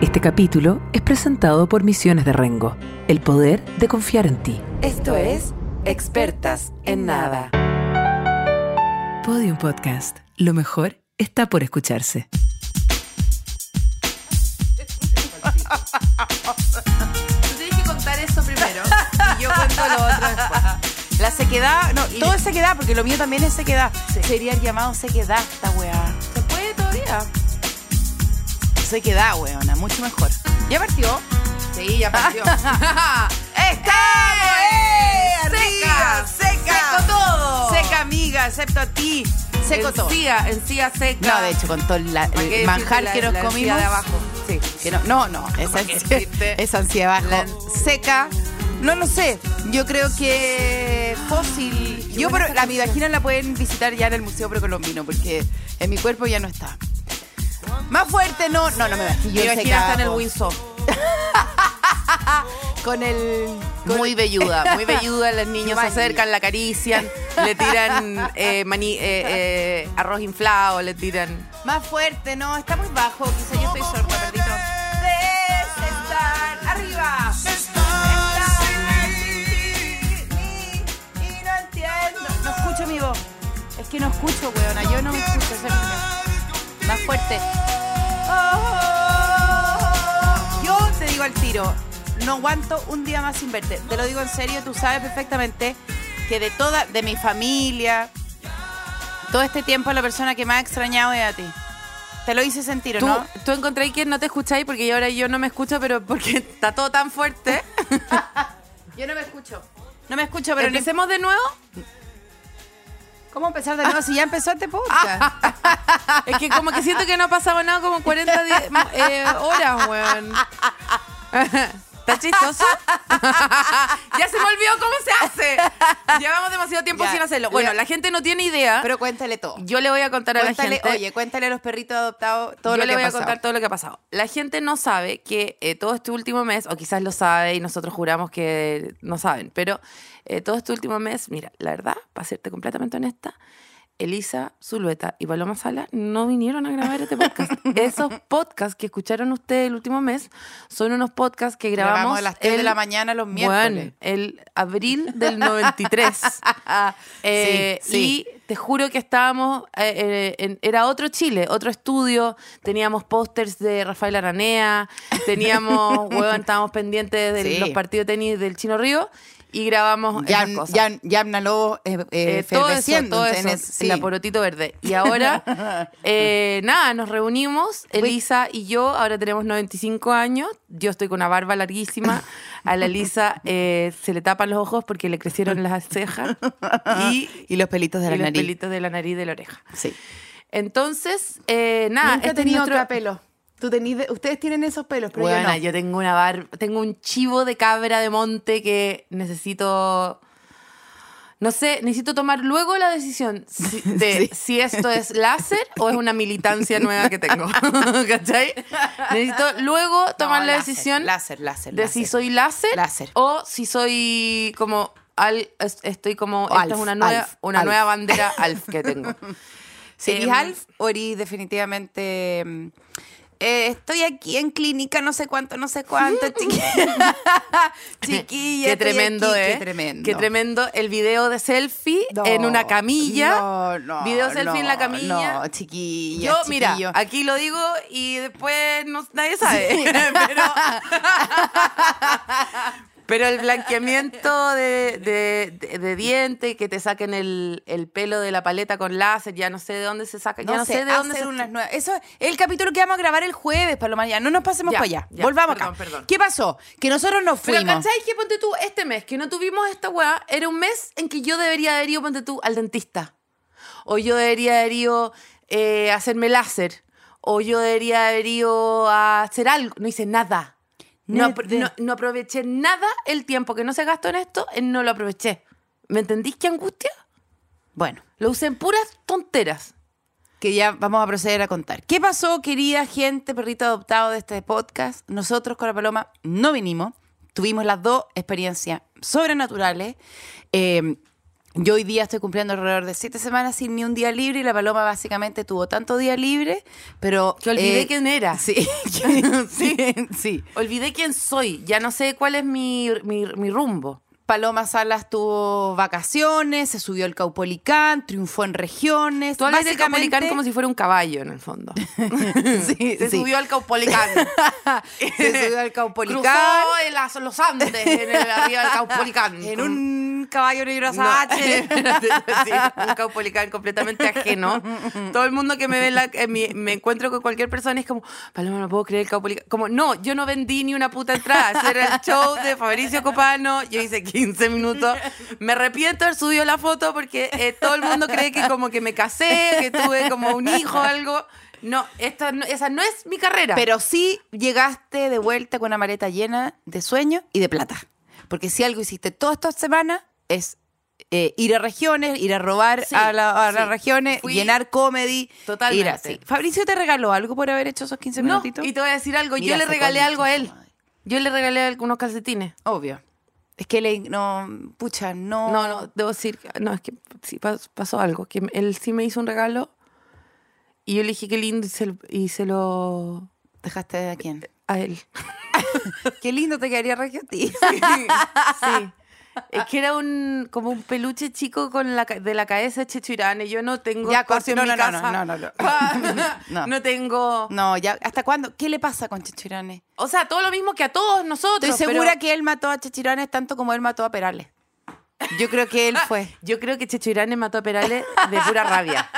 Este capítulo es presentado por Misiones de Rengo, el poder de confiar en ti. Esto es Expertas en Nada. Podium Podcast. Lo mejor está por escucharse. Tú tienes que contar eso primero y yo cuento lo otro después. La sequedad, no, todo es sequedad, porque lo mío también es sequedad. Sería el llamado sequedad esta weá. ¿Se puede todavía? Sequedad, weona, mucho mejor. ¿Ya partió? Sí, ya partió. ¡Estamos! ¡Eh! Arriba, seca. ¡Seco todo! Seca, amiga, excepto a ti. Seco todo. Encía, encía seca. No, de hecho, con todo la- ¿Para qué el manjar decirte que la- nos la comimos. de abajo? Sí, que no, no, no, esa ¿Para qué encía, decirte? esa encía abajo. La- Seca. No lo sé. Yo creo que fósil. Yo, pero la mi vagina la pueden visitar ya en el Museo Precolombino porque en mi cuerpo ya no está. Más fuerte, no. No, no me vagino. Mi vagina está en el Windsor. Con el. con- Muy velluda, muy velluda. Los niños se acercan, la acarician, le tiran eh, maní- eh, eh, arroz inflado, le tiran. Más fuerte, no, está muy bajo. Quizá yo estoy sorda. Desestar arriba. No entiendo. No escucho mi voz. Es que no escucho, weona. Yo no me escucho. Más fuerte. Yo te digo al tiro, no aguanto un día más sin verte. Te lo digo en serio, tú sabes perfectamente que de toda, de mi familia, todo este tiempo la persona que más ha extrañado es a ti. Te lo hice sentir, ¿o Tú, no? tú encontré que no te escucháis porque ahora yo no me escucho, pero porque está todo tan fuerte. Yo no me escucho. No me escucho, pero Empecemos de nuevo. ¿Cómo empezar de nuevo si ya empezó este podcast? Es que como que siento que no ha pasado nada como 40 di- eh, horas, weón. ¿Está chistoso? ya se me olvidó cómo se hace. Llevamos demasiado tiempo Ya. sin hacerlo. Bueno, la gente no tiene idea. pero cuéntale todo. yo le voy a contar a la Cuéntale, gente. oye, cuéntale a los perritos adoptados todo yo lo que le voy a contar todo lo que ha pasado. La gente no sabe que eh, todo este último mes, o quizás lo sabe y nosotros juramos que no saben, pero eh, todo este último mes, mira, la verdad, para serte completamente honesta, Elisa Zulueta y Paloma Sala no vinieron a grabar este podcast. Esos podcasts que escucharon ustedes el último mes son unos podcasts que grabamos, Grabamos a las 3 de la mañana los bueno, miércoles. el abril del 93. Eh, Sí, sí. Y te juro que estábamos, eh, eh, en- era otro Chile, otro estudio, teníamos pósters de Rafael Aranea, teníamos, estábamos pendientes de Sí. los partidos de tenis del Chino Río y grabamos esas Yam, cosas. Yam, Yamna Lobo eh, eh, Eh, todo eso, todo en eso, es- sí. el aporotito verde. Y ahora, eh, nada, nos reunimos, Elisa y yo, ahora tenemos 95 años, yo estoy con una barba larguísima, a la Elisa se le tapan los ojos porque le crecieron las cejas y, Y los pelitos de y la los nariz. pelitos de la nariz y de la oreja. Sí. Entonces, eh, nada, Nunca he este es tenido nuestro- otro pelo. Tú tenís de- ustedes tienen esos pelos, pero Buena, yo yo, no. tengo una bar, tengo un chivo de cabra de monte que necesito. No sé, necesito tomar luego la decisión si- de Sí. si esto es láser o es una militancia nueva que tengo. ¿Cachai? Necesito luego tomar No, la láser, decisión Láser, láser. de si soy láser, Láser. o si soy como. Al, es- estoy como. Esta Alf, es una nueva, Alf, una Alf. nueva bandera Alf que tengo. Si eres Em, Alf o eres definitivamente... eh, estoy aquí en clínica, no sé cuánto, no sé cuánto, chiquilla. Chiquilla, Qué tremendo, aquí, ¿eh? Qué tremendo. Qué tremendo el video de selfie No, en una camilla. No, no. Video selfie en la camilla. No, chiquilla. Yo, mira, aquí lo digo y después no, nadie sabe. pero, pero el blanqueamiento de, de, de- de diente, que te saquen el, el pelo de la paleta con láser, ya no sé de dónde se saca, ya no, sé, de dónde se unas nuevas. Eso es el capítulo que vamos a grabar el jueves, Paloma. Ya, no nos pasemos Ya, para allá. ya, Volvamos perdón, acá. perdón. ¿Qué pasó? Que nosotros nos Pero fuimos. ¿cachai que ponte tú este mes que no tuvimos esta weá? Era un mes en que yo debería haber ido, ponte tú, al dentista. O yo debería haber ido eh, a hacerme láser. O yo debería haber ido a hacer algo. No hice nada. No, no- no aproveché nada el tiempo que no se gastó en esto, no lo aproveché. ¿Me entendís qué angustia? Bueno, Lo usé en puras tonteras. que ya vamos a proceder a contar. ¿Qué pasó, querida gente, perrito adoptado de este podcast? Nosotros con la Paloma no vinimos. Tuvimos las dos experiencias sobrenaturales. Eh, Yo hoy día estoy cumpliendo alrededor de siete semanas sin ni un día libre y la paloma básicamente tuvo tanto día libre, pero... Que olvidé eh, quién era. Sí, sí, sí. Olvidé quién soy. Ya no sé cuál es mi, mi, mi rumbo. Paloma Salas tuvo vacaciones, se subió al Caupolicán, triunfó en regiones. Tú hablas del Caupolicán como si fuera un caballo, en el fondo. Sí, Se sí. subió al Caupolicán. Se subió al Caupolicán. Cruzó en las- los Andes, en el, arriba del Caupolicán. En un caballo negro No, azabache. sí, un caupolicán completamente ajeno. Todo el mundo que me ve, la- mi- me encuentro con cualquier persona es como, Paloma, no puedo creer el caupolicán. Como, no, yo no vendí ni una puta entrada. Ese era el show de Fabricio Copano. Yo hice 15 minutos. Me arrepiento de haber subido la foto porque eh, todo el mundo cree que como que me casé, que tuve como un hijo o algo. No, esta no- esa no es mi carrera. Pero sí llegaste de vuelta con una maleta llena de sueños y de plata. Porque si algo hiciste todas estas semanas es eh, ir a regiones, ir a robar Sí, a, la- a las regiones, Fui- llenar comedy. Totalmente. Ir así. Fabricio te regaló algo por haber hecho esos 15 no, minutitos. y te voy a decir algo. Mira yo le regalé algo a él. Yo le regalé algunos calcetines. Obvio. Es que le, no, pucha, no. No, no, debo decir, no, es que sí pas- pasó algo, que él sí me hizo un regalo y yo le dije qué lindo y se, lo- y se lo... ¿Dejaste a quién? a él. Qué lindo te quedaría regio a ti. Sí. Es que era un como un peluche chico con la, de la cabeza de Chechurane. Yo no tengo Ya, espacio corte, en no, mi no, no, casa. no, no, no. no. No. tengo... No, ya, ¿hasta cuándo? ¿Qué le pasa con Chechirane? O sea, todo lo mismo que a todos nosotros. Estoy segura pero que él mató a Chechiranes tanto como él mató a Perales. Yo creo que él fue. Yo creo que Chechurane mató a Perales de pura rabia.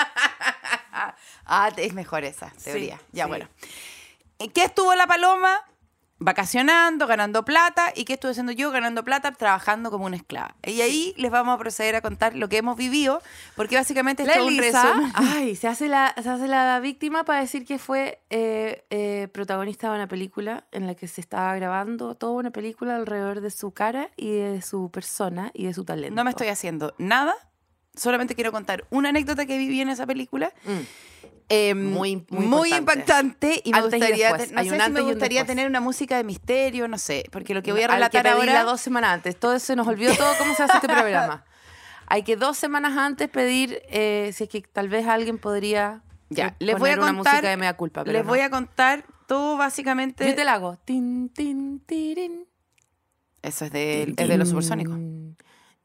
Ah, es mejor esa teoría. Sí, ya, sí. bueno. ¿En qué estuvo la paloma? Vacacionando, ganando plata. ¿Y qué estuve haciendo yo? Ganando plata, trabajando como una esclava. Y ahí les vamos a proceder a contar lo que hemos vivido, porque básicamente es un resumen. ay, se hace la, se hace la víctima para decir que fue eh, eh, protagonista de una película en la que se estaba grabando toda una película alrededor de su cara y de su persona y de su talento. No me estoy haciendo nada. Solamente quiero contar una anécdota que viví en esa película. Mm. Eh, Muy- muy muy impactante. y me Antes y gustaría, después. te- no Hay sé un si antes me y un gustaría después. tener una música de misterio, no sé, porque lo que voy a que relatar pedirla ahora dos semanas antes. Todo eso se nos olvidó todo cómo se hace este programa. Hay que dos semanas antes pedir eh, si es que tal vez alguien podría ya, eh, les voy a poner una contar música de mea culpa. pero les no. voy a contar todo básicamente Yo te la hago. Tin, tin, tirin. Eso es de, Tin, es de los supersónicos. tin,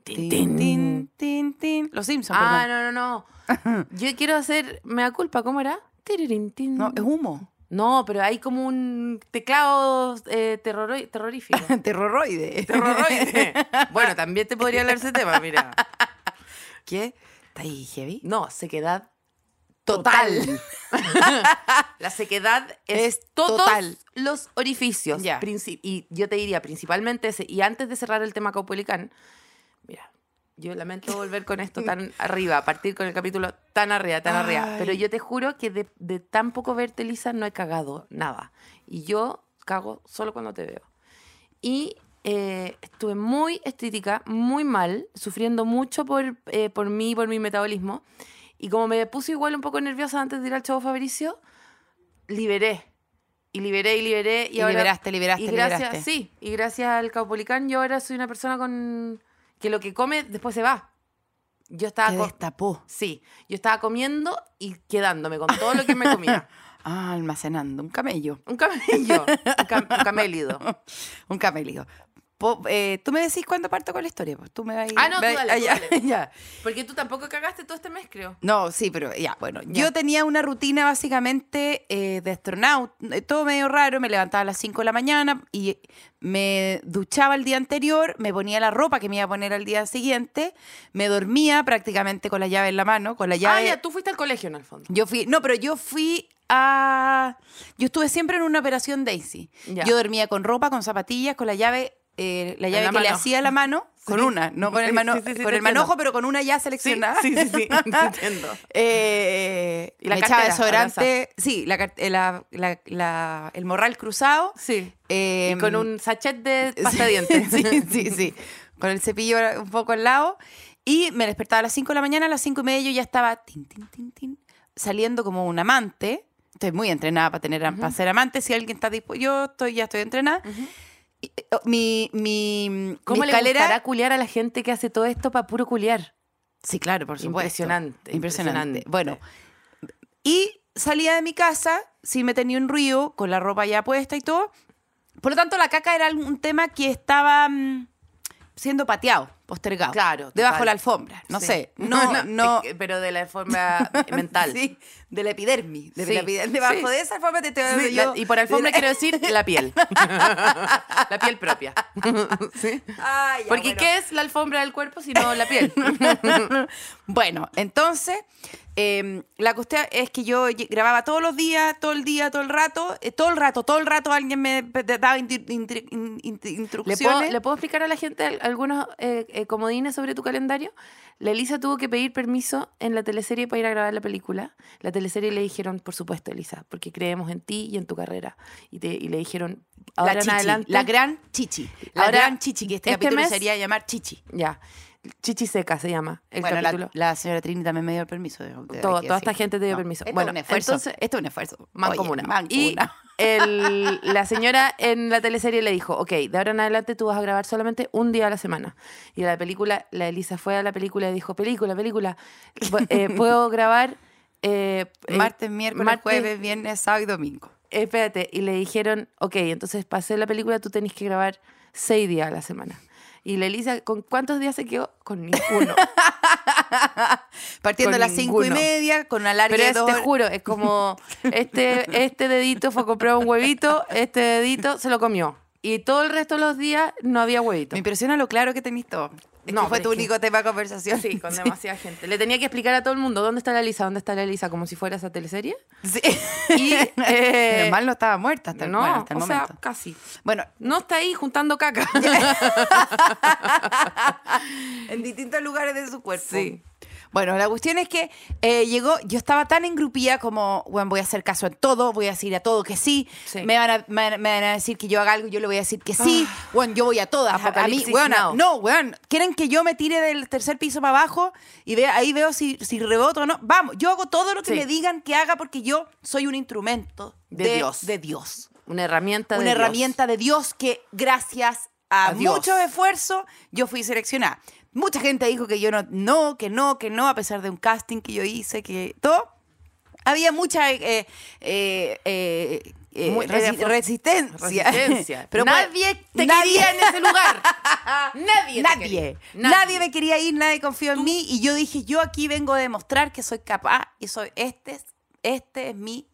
Tin, tin. tin, tin, tin. Los Simpsons, Ah, perdón. no, no, no. Yo quiero hacer mea culpa, ¿cómo era? Tiririn, tin. No, es humo. No, pero hay como un teclado eh, terroro- terrorífico. Terroroide. Terroroide. bueno, también te podría hablar ese tema, mira. ¿Qué? ¿Está ahí heavy? No, sequedad Total. La sequedad es, Es todos total. los orificios. Princi- y yo te diría principalmente ese. Y antes de cerrar el tema Caupolicán, yo lamento volver con esto tan arriba, partir con el capítulo tan arriba, tan arriba. Ay. Pero yo te juro que de, de tan poco verte, Lisa, no he cagado nada. Y yo cago solo cuando te veo. Y eh, estuve muy estética, muy mal, sufriendo mucho por, eh, por mí, por mi metabolismo. Y como me puse igual un poco nerviosa antes de ir al chavo Fabricio, liberé. Y liberé y liberé. Y, Y ahora, liberaste, liberaste, y gracias, liberaste. Sí, y gracias al Caupolicán yo ahora soy una persona con que lo que come después se va. Yo estaba Te destapó. Sí, yo estaba comiendo y quedándome con todo lo que me comía. Ah, almacenando. Un camello. Un camello, un, cam- un camélido. Un camello. Eh, tú me decís cuándo parto con la historia. Pues tú me vas Ah, no, tú dale, ah, tú dale. ya. Porque tú tampoco cagaste todo este mes, creo. No, sí, pero ya, bueno. Ya. Yo tenía una rutina básicamente eh, de astronauta, eh, todo medio raro. Me levantaba a las 5 de la mañana y me duchaba el día anterior, me ponía la ropa que me iba a poner al día siguiente, me dormía prácticamente con la llave en la mano, con la llave. Ah, ya, tú fuiste al colegio en el fondo. Yo fui, no, pero yo fui a. Yo estuve siempre en una operación Daisy. Ya. Yo dormía con ropa, con zapatillas, con la llave, eh, la llave la que le mano. hacía a la mano, con Sí. una, no con el, Sí, mano, sí, sí, sí, con te el entiendo. manojo, pero con una ya seleccionada. sí, sí, sí, entiendo. Eh, la me echaba cartera, desodorante. Sí, la, eh, la- el morral cruzado. Sí. eh, y con un sachet de pasta de dientes. sí, sí, sí. Con el cepillo un poco al lado. Y me despertaba a las 5 de la mañana, a las 5 y media yo ya estaba tin, tin, tin, tin, saliendo como un amante. Estoy muy entrenada para, tener, para ser amante. Si alguien está dispuesto, yo estoy, ya estoy entrenada. Mi, mi, ¿Cómo mi le escalera, gustará culiar a la gente que hace todo esto para puro culiar? Sí, claro, por supuesto. Impresionante, Impresionante. impresionante. Bueno, y salía de mi casa sin meter ni un ruido, con la ropa ya puesta y todo. Por lo tanto, la caca era un tema que estaba mm, siendo pateado, postergado. Claro, Debajo de la alfombra. No Sí. sé. No, no. que- Pero de la forma mental. Sí, de la epidermis. De Sí, la epidermis. Debajo de esa alfombra te estoy yo. y por alfombra quiero decir la piel. la piel propia. ¿Sí? Ah, ya, Porque bueno. ¿qué es la alfombra del cuerpo si no la piel? Bueno, entonces, eh, la cuestión es que yo grababa todos los días, todo el día, todo el rato, eh, todo el rato, todo el rato alguien me daba inti- intri- in- in- ¿Le instrucciones. puedo, ¿Le puedo explicar a la gente al- algunos eh, eh, comodines sobre tu calendario? La Elisa tuvo que pedir permiso en la teleserie para ir a grabar la película. La teleserie le dijeron, por supuesto, Elisa, porque creemos en ti y en tu carrera. Y, te- y le dijeron, ahora la en chichi, adelante... la gran chichi. La Ahora, gran chichi, que este, este capítulo mes- sería llamar chichi. Ya, Chichi Seca se llama el bueno, capítulo. la señora Trini también me dio el permiso. de- de- Todo- toda esta gente te dio permiso. Esto Bueno, es un esfuerzo. entonces- esto es un esfuerzo. Mancomuna. Oye, Y mancomuna. el- la señora en la teleserie le dijo, ok, de ahora en adelante tú vas a grabar solamente un día a la semana. Y la película, la Elisa fue a la película y dijo, película, película, eh, puedo grabar... eh, eh, Martes, miércoles, martes- jueves, viernes, sábado y domingo. Espérate, y le dijeron, ok, entonces para hacer la película tú tenés que grabar seis días a la semana. Y la Elisa, ¿con cuántos días se quedó? Con ninguno. Partiendo Con a las cinco y media, con una larga Pero es, te juro, es como este, este dedito fue a comprar un huevito, este dedito se lo comió. Y todo el resto de los días no había huevito. Me impresiona lo claro que tenís todo. Es No, fue tu que- único tema de conversación. Sí, con demasiada gente. Le tenía que explicar a todo el mundo dónde está la Elisa, dónde está la Elisa, como si fuera esa teleserie. Sí. Y, eh, Pero mal no estaba muerta hasta, el- no, bueno, hasta el o sea, momento. casi. Bueno, No está ahí juntando caca. en distintos lugares de su cuerpo. Sí. Bueno, la cuestión es que eh, llegó, yo estaba tan engrupida como, bueno, voy a hacer caso en todo, voy a decir a todo que sí, Sí. Me, van a, me, me van a decir que yo haga algo, yo le voy a decir que sí, bueno, yo voy a todas, a- mí, now. no, weón, quieren que yo me tire del tercer piso para abajo y vea, ahí veo si, si reboto o no, vamos, yo hago todo lo que Sí. me digan que haga porque yo soy un instrumento De Dios. de Dios Una herramienta de una Dios. herramienta de Dios que gracias a, A Dios. mucho esfuerzo yo fui seleccionada. Mucha gente dijo que yo no, no, que no, que no, a pesar de un casting que yo hice, que todo. Había mucha eh, eh, eh, Muy- resi- era- resistencia. Resistencia. Pero nadie te nadie- quería en ese lugar. nadie. Nadie. nadie. me quería ir, nadie confió en mí. Y yo dije, yo aquí vengo a demostrar que soy capaz y soy este, es- este es mi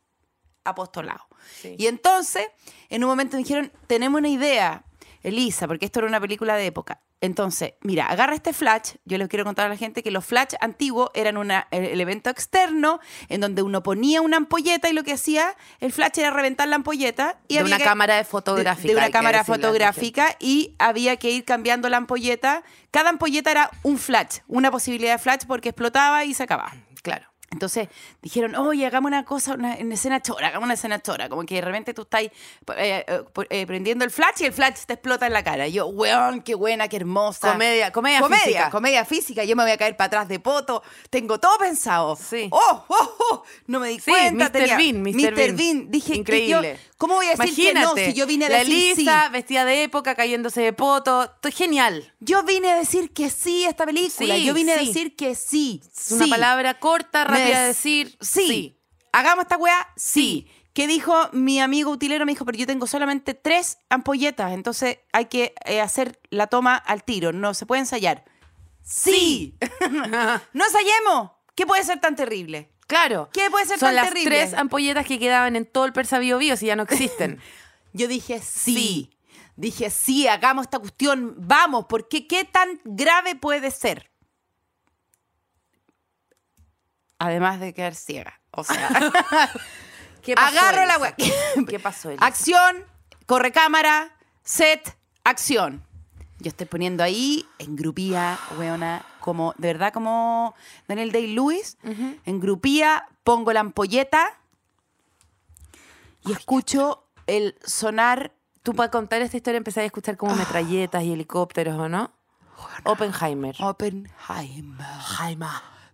apostolado. Sí. Y entonces, en un momento me dijeron, tenemos una idea, Elisa, porque esto era una película de época. Entonces, mira, agarra este flash. Yo les quiero contar a la gente que los flash antiguos eran una, el elemento externo en donde uno ponía una ampolleta y lo que hacía el flash era reventar la ampolleta. Y De había una que- cámara de- fotográfica, De, una hay que cámara fotográfica y había que ir cambiando la ampolleta. Cada ampolleta era un flash, una posibilidad de flash porque explotaba y se acababa. Claro. Entonces dijeron, oye, hagamos una cosa, una, una escena chora, hagamos una escena chora. Como que de repente tú estás eh, eh, eh, prendiendo el flash y el flash te explota en la cara. Y yo, weón, qué buena, qué hermosa. Comedia- comedia comedia, física. Comedia física. Yo me voy a caer para atrás de poto. Tengo todo pensado. Sí. Oh, oh, oh. No me di Sí, cuenta. Mr. tenía- Bean, Mr. Bean. Dije, ¿y Increíble. yo, ¿Cómo voy a decir que no Imagínate, si yo vine a la decir sí? Vestida de época, cayéndose de poto. Genial. Yo vine a decir que sí a esta película. Sí, yo vine a decir que sí. Es una palabra corta, rápida de decir. Sí. ¿Hagamos esta weá? Sí. ¿Qué dijo mi amigo utilero? Me dijo, pero yo tengo solamente tres ampolletas, entonces hay que eh, hacer la toma al tiro, no se puede ensayar. Sí. no ensayemos. ¿Qué puede ser tan terrible? Claro. ¿Qué puede ser Son tan las terrible? tres ampolletas que quedaban en todo el Persa Bio Bio, si ya no existen. Yo dije sí. Dije sí, hagamos esta cuestión, vamos, porque qué tan grave puede ser. Además de quedar ciega. O sea, ¿Qué pasó, agarro la wea. ¿Qué pasó, Elisa? Acción, corre cámara, set, acción. Yo estoy poniendo ahí en grupía, weona, como, de verdad, como Daniel Day-Lewis. En grupía, pongo la ampolleta y escucho el sonar. Tú para contar esta historia empezaste a escuchar como metralletas y helicópteros, ¿o no? Oppenheimer. Oppenheimer. Jaime.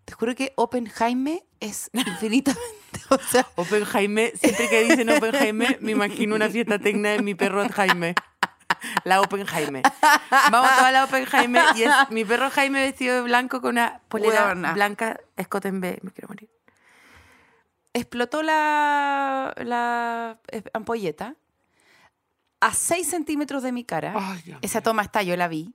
Te juro que Oppenheimer es infinitamente. O sea, Oppenheimer, siempre que dicen Oppenheimer, me imagino una fiesta tecna de mi perro Jaime. La Open Jaime. Vamos toda la Open Jaime y es mi perro Jaime vestido de blanco con una polera Huevona. blanca escote en B. Me quiero morir. explotó la, la eh, ampolleta a 6 centímetros de mi cara. Ay, Esa toma está, yo la vi.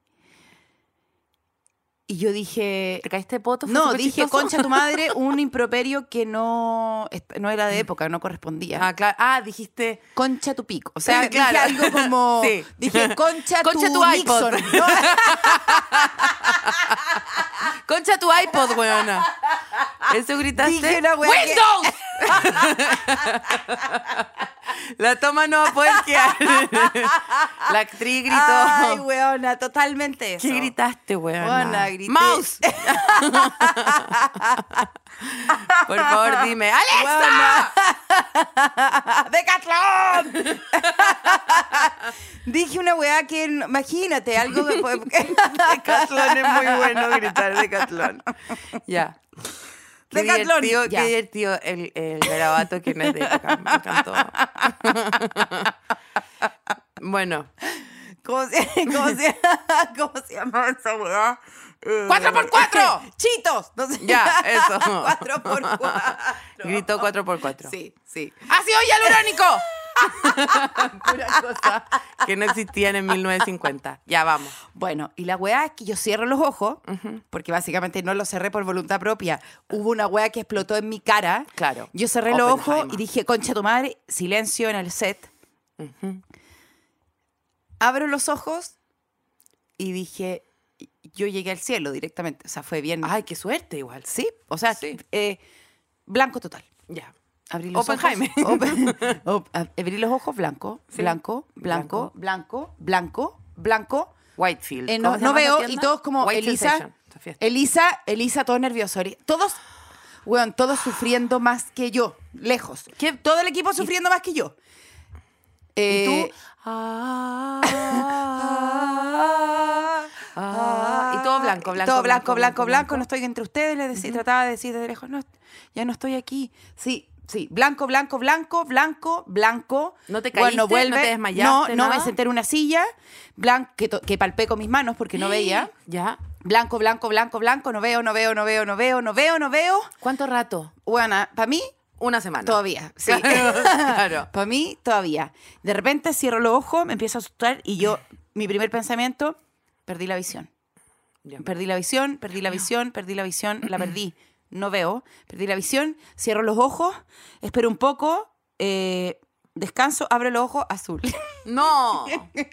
Y yo dije... ¿Te caíste poto? ¿Fue No, dije, chistoso? concha tu madre, un improperio que no, no era de época, no correspondía. Ah, claro. Ah, dijiste... Concha tu pico. O sea, claro. dije algo como... Sí. Dije, concha, Concha tu, tu. Nixon. ¿no? Concha tu iPod, weona. ¿Eso gritaste? Dije una wea que- ¡Windows! La toma no quedar. La actriz gritó. Ay, weona, totalmente eso. ¿Qué gritaste, weona? Weona, grité. ¡Mouse! Por favor, dime. ¡Alexa! ¡Decathlon! Dije una weá que, imagínate, algo que... Decathlon es muy bueno gritar Decathlon. Ya. Qué Decathlon, divertido, ya. qué divertido el, el garabato que no es de época. Me encantó. Bueno. ¿Cómo se, cómo se, cómo se llama esa weá? Eh, ¡Cuatro por cuatro! ¡Chitos! No sé. Ya, eso. ¡Cuatro por cuatro! Gritó 4x4. Sí, sí. ¡Ácido hialurónico! Pura cosa que no existían en 1950. Ya vamos. Bueno, y la weá es que yo cierro los ojos, porque básicamente no los cerré por voluntad propia. Hubo una weá que explotó en mi cara. Claro. Yo cerré los ojos y dije, concha tu madre, silencio en el set. Abro los ojos y dije, yo llegué al cielo directamente. O sea, fue bien. Ay, qué suerte igual. sí, o sea, Sí. eh, blanco total. Ya. Abrí los Oppenheimer. ojos. Open- op- abrí los ojos, blanco, Sí. blanco, blanco, blanco, blanco, blanco. Whitefield. Eh, ¿Cómo no no veo y todos como White Elisa. Elisa, Elisa, todos nerviosos.Ori- Todos, weón, todos sufriendo más que yo, lejos. ¿Qué? Todo el equipo sufriendo más que yo. Y Eh, tú. Ah, ah, y todo blanco, blanco. Todo blanco, blanco, blanco. No estoy entre ustedes, decía, trataba de decir desde lejos, no, ya no estoy aquí. Sí, sí, blanco, blanco, blanco, blanco, blanco. ¿No te Bueno, caíste? ¿No te desmayaste, No, no, me senté en una silla, blanco, que, que palpé con mis manos porque no veía. Ya. Blanco, blanco, blanco, blanco, no veo, no veo, no veo, no veo, no veo, no veo. ¿Cuánto rato? Bueno, para mí, Una semana. todavía. Sí. Claro. Para mí, todavía. De repente cierro los ojos, me empiezo a asustar y yo, mi primer pensamiento, perdí la visión. Ya. Perdí la visión, perdí la visión, perdí la visión, la perdí. No veo, perdí la visión, cierro los ojos, espero un poco, eh, descanso, abro los ojos, azul. No.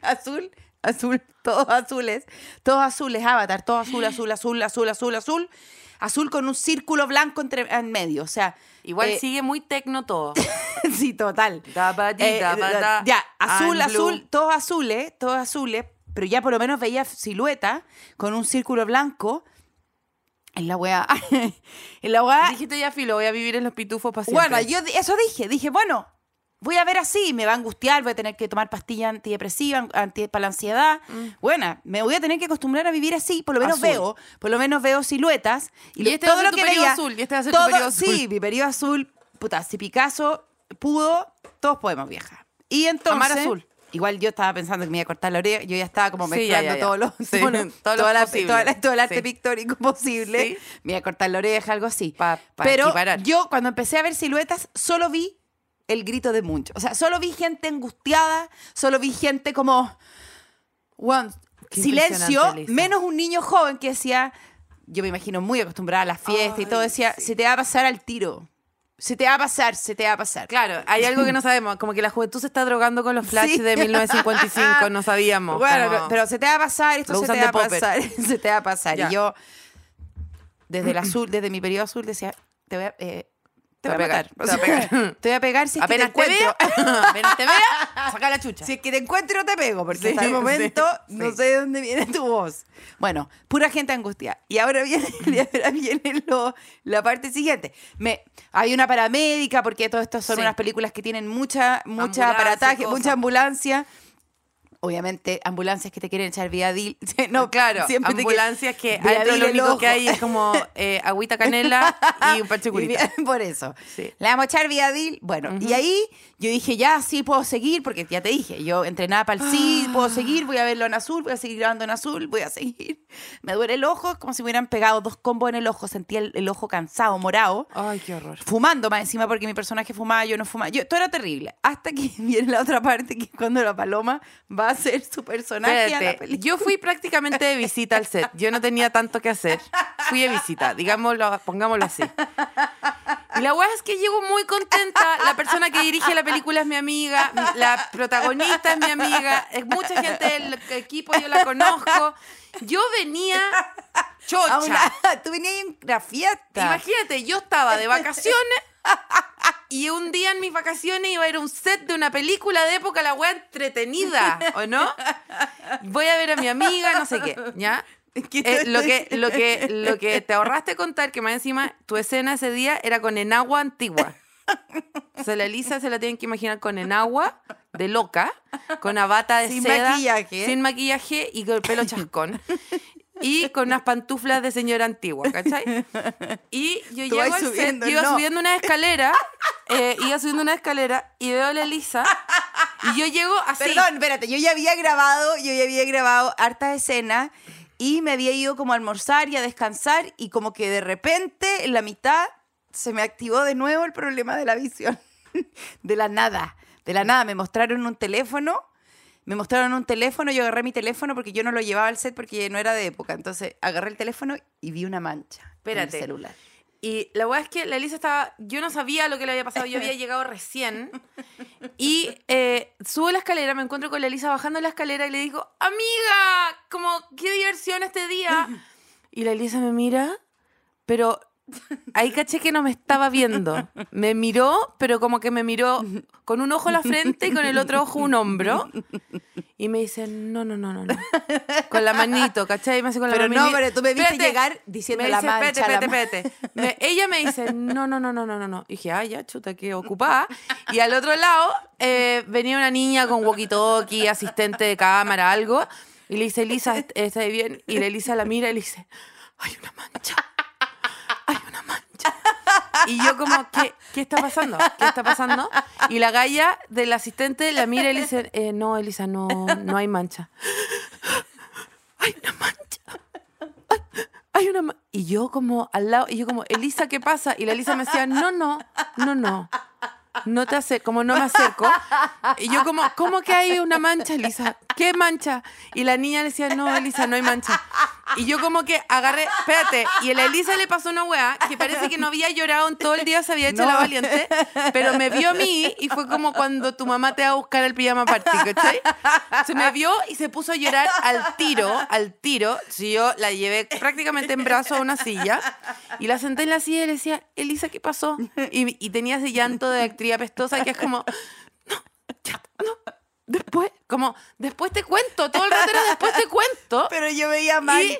azul, azul, todos azules, todos azules, avatar, todo azul, azul, azul, azul, azul, azul, azul con un círculo blanco entre, en medio, o sea... Igual eh, sigue muy tecno todo. sí, total. Da, ba, di, Eh, da, ba, da. ya, azul, azul, todos azules, todos azules, pero ya por lo menos veía silueta con un círculo blanco en la weá. en la weá. Dijiste ya, filo, voy a vivir en los pitufos para siempre. Bueno, yo eso dije, dije, bueno, voy a ver así, me va a angustiar, voy a tener que tomar pastillas antidepresivas, anti, para la ansiedad. Bueno, me voy a tener que acostumbrar a vivir así, por lo menos Mm. Azul. veo, por lo menos veo siluetas. Y, Y este va a todo ser lo tu que periodo veía, azul, y este va a ser tu todo- periodo azul. Sí, mi periodo azul, puta, si Picasso pudo, todos podemos viajar. Y entonces... Amar azul. Igual yo estaba pensando que me iba a cortar la oreja, yo ya estaba como Sí, mezclando ya, ya, ya. todos los, Sí, todos los- todo la- la- todo el arte Sí. pictórico posible. Sí. Me iba a cortar la oreja, algo así. Pa- pa Pero equiparar. yo cuando empecé a ver siluetas, solo vi el grito de Munch. O sea, solo vi gente angustiada, solo vi gente como... Qué silencio, menos un niño joven que decía, yo me imagino muy acostumbrada a las fiestas y todo, decía, sí. se te va a pasar al tiro. Se te va a pasar, se te va a pasar. Claro, hay algo que no sabemos, como que la juventud se está drogando con los flashes Sí. de 1955, no sabíamos. Bueno, como- pero se te va a pasar, esto se te va a pasar, se te va a pasar. Ya. Y yo, desde el azul, desde mi periodo azul, decía, te voy a, eh, te voy a pegar. Te voy a pegar. Te voy a pegar si es que te Apenas te encuentro. apenas te vea, saca la chucha. Si es que te encuentro, te pego, porque Sí, hasta el momento sí, no sí. sé de dónde viene tu voz. Bueno, pura gente angustia. Y ahora viene, y ahora viene lo- la parte siguiente. Me, hay una paramédica, porque todo esto son unas películas que tienen mucha, mucha aparataje, mucha ambulancia. Obviamente, ambulancias que te quieren echar Viadil. no, Claro, siempre te ambulancias que adentro lo único que hay es como eh, agüita canela y un parche curita. Por eso. Sí. Le vamos a echar Viadil. Bueno, y ahí yo dije, ya, sí, puedo seguir, porque ya te dije, yo entrenaba para el sí, puedo seguir, voy a verlo en azul, voy a seguir grabando en azul, voy a seguir. Me duele el ojo, como si me hubieran pegado dos combos en el ojo, sentía el, el ojo cansado, morado. Ay, qué horror. Fumando más encima porque mi personaje fumaba, yo no fumaba. Yo, todo era terrible. Hasta que viene la otra parte, que cuando la paloma va a ser su personaje a la Espérate, película. yo fui prácticamente de visita al set. Yo no tenía tanto que hacer. Fui de visita, digámoslo, pongámoslo así. Y la weá es que llego muy contenta. La persona que dirige la película es mi amiga, la protagonista es mi amiga, es mucha gente del equipo, yo la conozco. Yo venía chocha. una- tú venías en la fiesta. Imagínate, yo estaba de vacaciones y un día en mis vacaciones iba a ir a un set de una película de época, la weá entretenida, ¿o no? Voy a ver a mi amiga, no sé qué, ¿ya? ¿Qué Eh, lo, que, lo, que, lo que te ahorraste contar, que más encima tu escena ese día era con enagua antigua. O sea, la Elisa se la tienen que imaginar con enagua de loca, con una bata de Sin seda, maquillaje. sin maquillaje y con el pelo chascón. Y con unas pantuflas de señora antigua, ¿cachai? Y yo Tú llego al subiendo, set, iba no. subiendo una escalera, eh, iba subiendo una escalera y veo a la Elisa y yo llego así. Perdón, espérate, yo ya había grabado, yo ya había grabado hartas escenas y me había ido como a almorzar y a descansar y como que de repente en la mitad se me activó de nuevo el problema de la visión. De la nada, de la nada. Me mostraron un teléfono, me mostraron un teléfono, yo agarré mi teléfono porque yo no lo llevaba al set porque no era de época. Entonces agarré el teléfono y vi una mancha Espérate. en el celular. Y la weá es que la Elisa estaba. Yo no sabía lo que le había pasado, yo había llegado recién. Y eh, subo la escalera, me encuentro con la Elisa bajando la escalera y le digo, amiga, como qué diversión este día. Y la Elisa me mira, pero ahí caché que no me estaba viendo. Me miró, pero como que me miró con un ojo a la frente y con el otro ojo un hombro. Y me dice, no, no, no, no, no. Con la manito, ¿cachai? Me hace con la Pero no, manito. pero tú me viste Espérate. llegar diciendo Me la dice, mancha, espérate, espérate, espérate. Me- ella me dice, no, no, no, no, no, no, no. Y dije, ay, ya, chuta, qué ocupada. Y al otro lado eh, venía una niña con walkie-talkie, asistente de cámara, algo. Y le dice, Elisa, ¿est- ¿estás bien? Y la Elisa la mira y le dice, hay una mancha. Mancha. Y yo como, ¿qué, ¿qué está pasando? ¿Qué está pasando? Y la galla del asistente la mira y le dice, eh, no, Elisa, no, no hay mancha. Hay una mancha. Hay una ma- y yo como al lado y yo como Elisa qué pasa y la Elisa me decía no no no no no te hace como no me acerco y yo como cómo que hay una mancha Elisa qué mancha y la niña le decía no Elisa no hay mancha y yo como que agarré espérate y a la Elisa le pasó una weá que parece que no había llorado en todo el día se había hecho No. la valiente pero me vio a mí y fue como cuando tu mamá te va a buscar el pijama party ¿cachai? se me vio y se puso a llorar al tiro al tiro si yo la llevé prácticamente en brazo a una silla y la senté en la silla y le decía Elisa ¿qué pasó? y, y tenía ese llanto de actriz apestosa que es como no ya, no después como después te cuento todo el rato era después te cuento Pero yo veía mal. y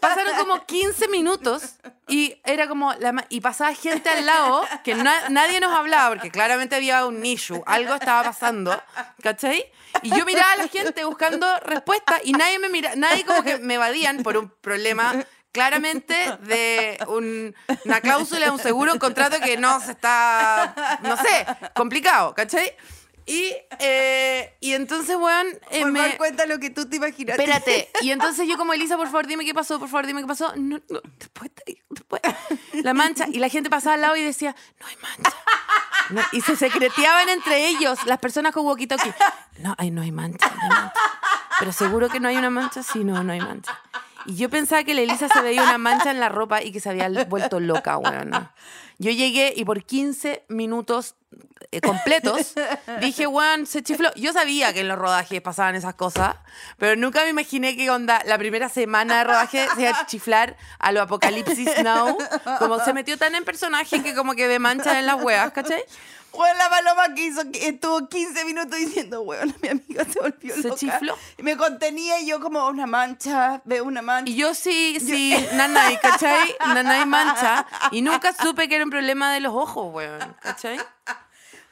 pasaron como 15 minutos y era como la y pasaba gente al lado que na- nadie nos hablaba porque claramente había un issue, algo estaba pasando, ¿cachai? Y yo miraba a la gente buscando respuestas y nadie me mira, nadie como que me evadían por un problema claramente de un- una cláusula de un seguro, un contrato que no se está, no sé, complicado, ¿cachai? Y, eh, y entonces, weón, eh, Por me... favor, cuenta lo que tú te imaginas. Espérate. Y entonces yo como, Elisa, por favor, dime qué pasó, por favor, dime qué pasó. No, no, después te digo, después. La mancha. Y la gente pasaba al lado y decía, no hay mancha. No, y se secreteaban entre ellos, las personas con walkie-talkie. No, ay, no hay mancha, no hay mancha. Pero seguro que no hay una mancha. Sí, no, no hay mancha. Y yo pensaba que la Elisa se veía una mancha en la ropa y que se había vuelto loca, weón. Yo llegué y por 15 minutos eh, completos dije, weón, se chifló. Yo sabía que en los rodajes pasaban esas cosas, pero nunca me imaginé que onda la primera semana de rodaje se iba a chiflar a lo Apocalipsis Now. Como se metió tan en personaje que como que ve manchas en las weas, ¿cachai? Bueno, la paloma que hizo, que estuvo 15 minutos diciendo, weón, mi amiga se volvió Se loca. chifló. Y me contenía y yo como una mancha, veo una mancha. Y yo sí, sí, nanay, ¿cachai? Nanay mancha. Y nunca supe que era un problema de los ojos, weón, ¿cachai?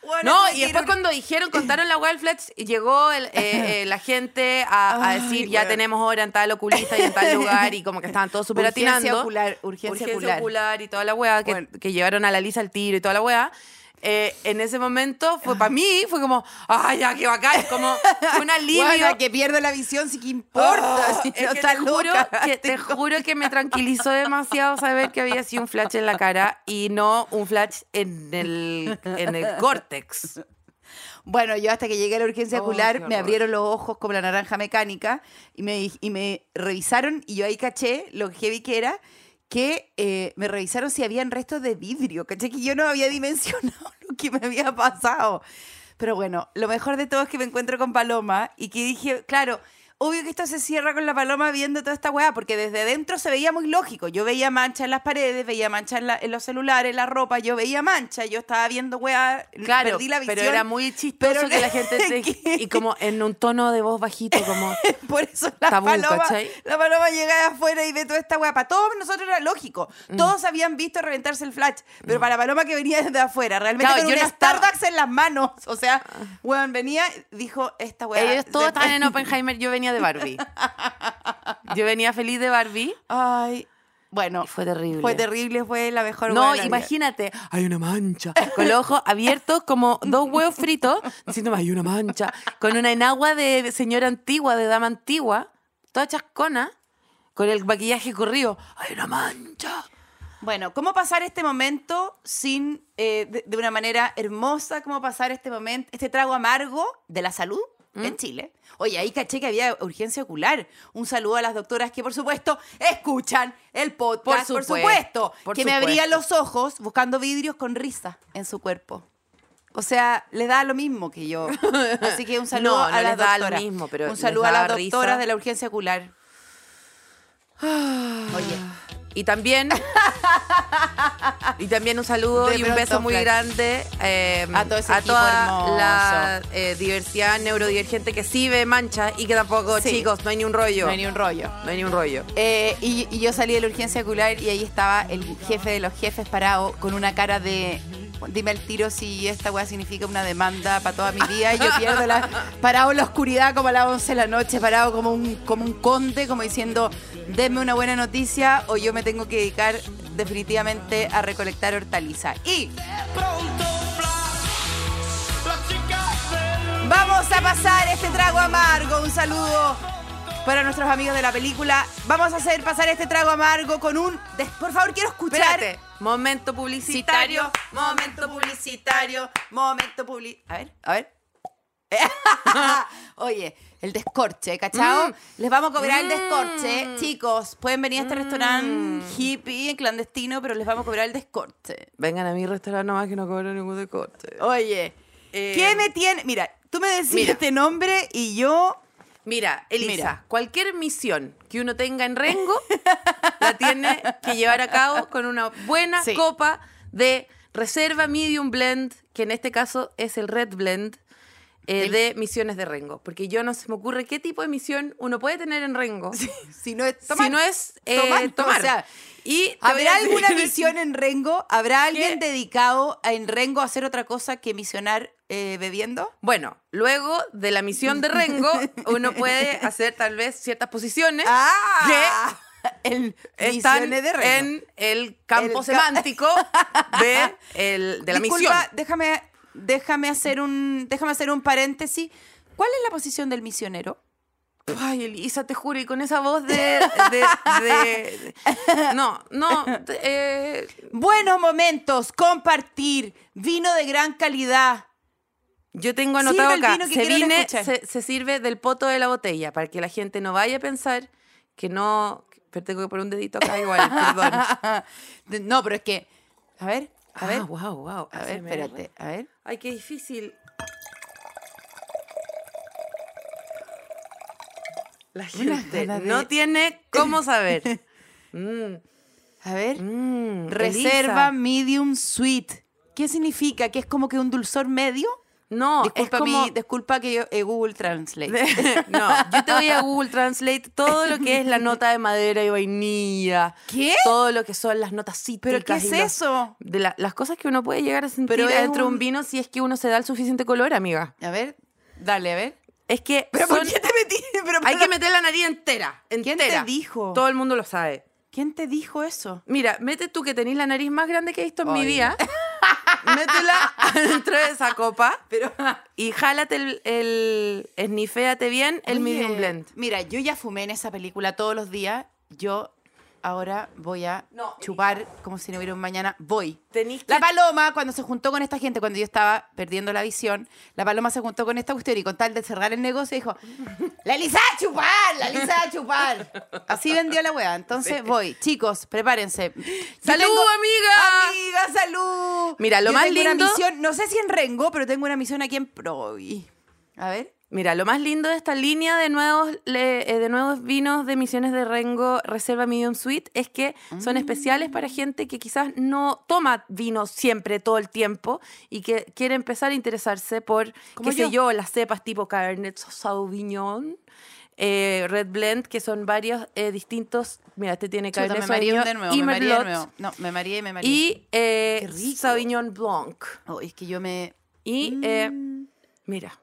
Bueno, No, y después cuando dijeron, contaron la Wild Flex, llegó el, eh, eh, la gente a, a Ay, decir, ya tenemos hora en tal oculista y en tal lugar, y como que estaban todos súper Urgencia atinando. ocular, urgencia ocular. y toda la weá, que, Bueno. que llevaron a la Lisa al tiro y toda la weá. Eh, en ese momento fue para mí, fue como, ay, ya, qué bacán, como fue un alivio. Bueno, que pierdo la visión, sí que importa. Oh, si es no que está te, juro que, te juro que me tranquilizó demasiado saber que había sido un flash en la cara y no un flash en el, en el córtex. Bueno, yo hasta que llegué a la urgencia Oh, ocular me abrieron los ojos como la naranja mecánica y me, y me revisaron y yo ahí caché lo heavy que era que eh, me revisaron si habían restos de vidrio, caché que yo no había dimensionado lo que me había pasado. Pero bueno, lo mejor de todo es que me encuentro con Paloma y que dije, claro, obvio que esto se cierra con la Paloma viendo toda esta weá, porque desde dentro se veía muy lógico. Yo veía manchas en las paredes, veía manchas en, la- en los celulares, en la ropa, yo veía manchas, yo estaba viendo weá, Claro, perdí la visión. pero era muy chistoso pero que la gente te- que- y como en un tono de voz bajito como Por eso la Tabú, paloma, ¿cachai? la paloma llega de afuera y ve toda esta weá. Para todos nosotros era lógico. Mm. Todos habían visto reventarse el flash. Pero para la paloma que venía desde afuera, realmente Claro, con yo un no estaba- Starbucks en las manos. O sea, weón, venía, dijo esta weá. ellos todos se- estaban en Oppenheimer, yo venía de Barbie. Yo venía feliz de Barbie. Ay, bueno. Y fue terrible. Fue terrible, fue la mejor No, vida. imagínate, hay una mancha, con los ojos abiertos como dos huevos fritos, diciéndome, hay una mancha, con una enagua de señora antigua, de dama antigua, toda chascona, con el maquillaje corrido, hay una mancha. Bueno, ¿cómo pasar este momento sin, eh, de, de una manera hermosa, cómo pasar este momento, este trago amargo de la salud ¿Mm? en Chile? Oye, ahí caché que había urgencia ocular. Un saludo a las doctoras que, por supuesto, escuchan el podcast, por Por supuesto. por que me abrían los ojos buscando vidrios con risa en su cuerpo. O sea, le da lo mismo que yo. Así que un saludo No, a las doctoras. mismo, pero un saludo a las doctoras risa. de la urgencia ocular. Oye, Y también, y también un saludo De y un beso muy grande eh, A todo ese equipo toda hermoso. la eh, diversidad neurodivergente que sí ve mancha y que tampoco, Sí. chicos, no hay ni un rollo. no hay ni un rollo. No hay ni un rollo. Eh, y, y yo salí de la urgencia ocular y ahí estaba el jefe de los jefes parado con una cara de. Dime el tiro si esta weá significa una demanda para toda mi vida. Y yo pierdo la. Parado en la oscuridad como a las 11 de la noche, parado como un, como un conde, como diciendo: denme una buena noticia o yo me tengo que dedicar definitivamente a recolectar hortaliza. Y. Vamos a pasar este trago amargo. Un saludo para nuestros amigos de la película. Vamos a hacer pasar este trago amargo con un. des- Por favor, quiero escuchar. Espérate, momento publicitario. momento publicitario, momento publicitario. A ver, a ver. Oye, el descorche, ¿cachao? Mm. Les vamos a cobrar el Mm. descorche. Chicos, pueden venir a este restaurante hippie, clandestino, pero les vamos a cobrar el descorche. Vengan a mi restaurante nomás que no cobro ningún decorte. Oye, Eh, ¿qué me tiene? Mira, tú me decís mira. este nombre y yo. Mira, Elisa, Mira. cualquier misión que uno tenga en Rengo la tiene que llevar a cabo con una buena Sí. copa de reserva medium blend, que en este caso es el red blend eh, de misiones de Rengo. Porque yo no se me ocurre qué tipo de misión uno puede tener en Rengo Si no es tomar. si no es eh, tomar, tomar. o sea, y ¿Habrá alguna misión en Rengo? ¿Habrá alguien ¿Qué? dedicado a- en Rengo a hacer otra cosa que misionar eh, bebiendo? Bueno, luego de la misión de Rengo, uno puede hacer tal vez ciertas posiciones ¡Ah! El están de Rengo. en el campo El ca- semántico de, el- de la Disculpa, misión. déjame, déjame, hacer un, déjame hacer un paréntesis. ¿Cuál es la posición del misionero? Ay, Elisa, te juro, y con esa voz de... de- de- no, no, eh, Buenos momentos, compartir, vino de gran calidad. Yo tengo anotado acá, se, sirve del poto de la botella, para que la gente no vaya a pensar que no... Pero tengo que poner un dedito acá igual, perdón. no, pero es que. A ver, a ver. Ah, wow, wow. a ver, espérate, a ver. Ay, qué difícil. La gente de- no tiene cómo saber. Mm, A ver. mm, Reserva Elisa. medium sweet. ¿Qué significa? ¿Que es como que un dulzor medio? No, disculpa, es como... mi- disculpa que yo eh, Google Translate. no, yo te voy a Google Translate todo lo que es la nota de madera y vainilla. ¿Qué? Todo lo que son las notas cítricas. ¿Pero qué es los- eso? De la- las cosas que uno puede llegar a sentir Pero dentro de un vino si es que uno se da el suficiente color, amiga. A ver, dale, a ver. Es que ¿Pero por son- qué te metí? Pero hay que meter la nariz entera, ¿Quién te dijo? Todo el mundo lo sabe. ¿Quién te dijo eso? Mira, mete tú que tenés la nariz más grande que he visto en mi vida. métela dentro de esa copa Pero y jálate el, el esniféate bien el Oye, medium blend. Mira, yo ya fumé en esa película todos los días. Yo ahora voy a No, chupar como si no hubiera un mañana. Voy. Tenís La que- paloma, cuando se juntó con esta gente, cuando yo estaba perdiendo la visión, la paloma se juntó con esta cuestión y con tal de cerrar el negocio dijo, la Elisa a chupar, la Elisa a chupar. Así vendió la wea. Entonces voy. Chicos, prepárense. ¡Salud, amiga! Amiga, salud. Mira, lo Yo más tengo una lindo- misión, no sé si en Rengo, pero tengo una misión aquí en Provi. A ver. Mira, lo más lindo de esta línea de nuevos, eh, de nuevos vinos de Misiones de Rengo Reserva Medium Sweet es que son especiales para gente que quizás no toma vino siempre, todo el tiempo, y que quiere empezar a interesarse por, qué yo. sé yo, las cepas tipo Cabernet Sauvignon, eh, Red Blend, que son varios eh, distintos. Mira, este tiene Chuta, Cabernet me mareé Sauvignon de nuevo, y me de Merlot, nuevo. No, me mareé, me mareé. y eh. Sauvignon Blanc. Oh, es que yo me... Y Mm. Mira,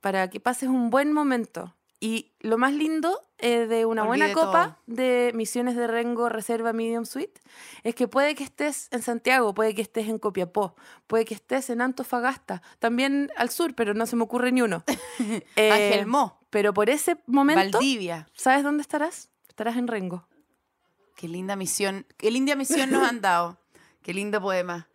para que pases un buen momento. Y lo más lindo eh, de una buena copa de Misiones de Rengo Reserva Medium Suite es que puede que estés en Santiago, puede que estés en Copiapó, puede que estés en Antofagasta, también al sur, pero no se me ocurre ni uno. Eh, Pero por ese momento, Valdivia. ¿sabes dónde estarás? Estarás en Rengo. Qué linda misión. Qué linda misión nos han dado. Qué lindo poema.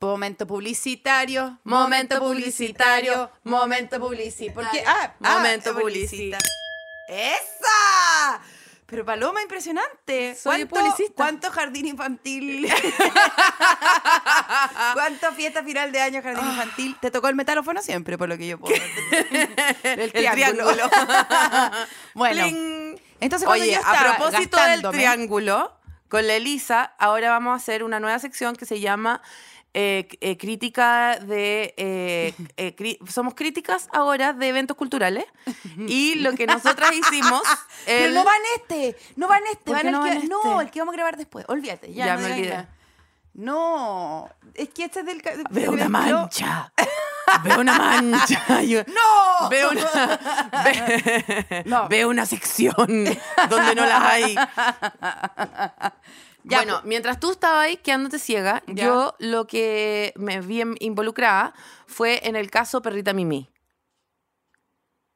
Momento publicitario, Momento publicitario, momento publicitario. Porque, ah, ah, Momento publicita. ¡Esa! Pero Paloma, impresionante. Soy ¿Cuánto, publicista. ¿Cuánto jardín infantil? ¿Cuánto fiesta final de año jardín infantil? ¿Te tocó el metalófono siempre, por lo que yo puedo ver? El triángulo. bueno, Pling. entonces cuando Oye, yo estaba a propósito del triángulo, con la Elisa, ahora vamos a hacer una nueva sección que se llama eh, eh, crítica de... eh, eh, cri- somos críticas ahora de eventos culturales. Y lo que nosotras hicimos... Pero no va en este, no va en este, ¿Por va qué en el no que, no, este? el que vamos a grabar después. Olvídate, ya, Ya no me olvidé. nada. No, es que este es del Veo una mancha. Veo una mancha. No. Veo una, ve- No. veo una sección donde no las hay. Ya, bueno, pues. mientras tú estabas ahí quedándote ciega, Ya. yo lo que me vi involucrada fue en el caso Perrita Mimi,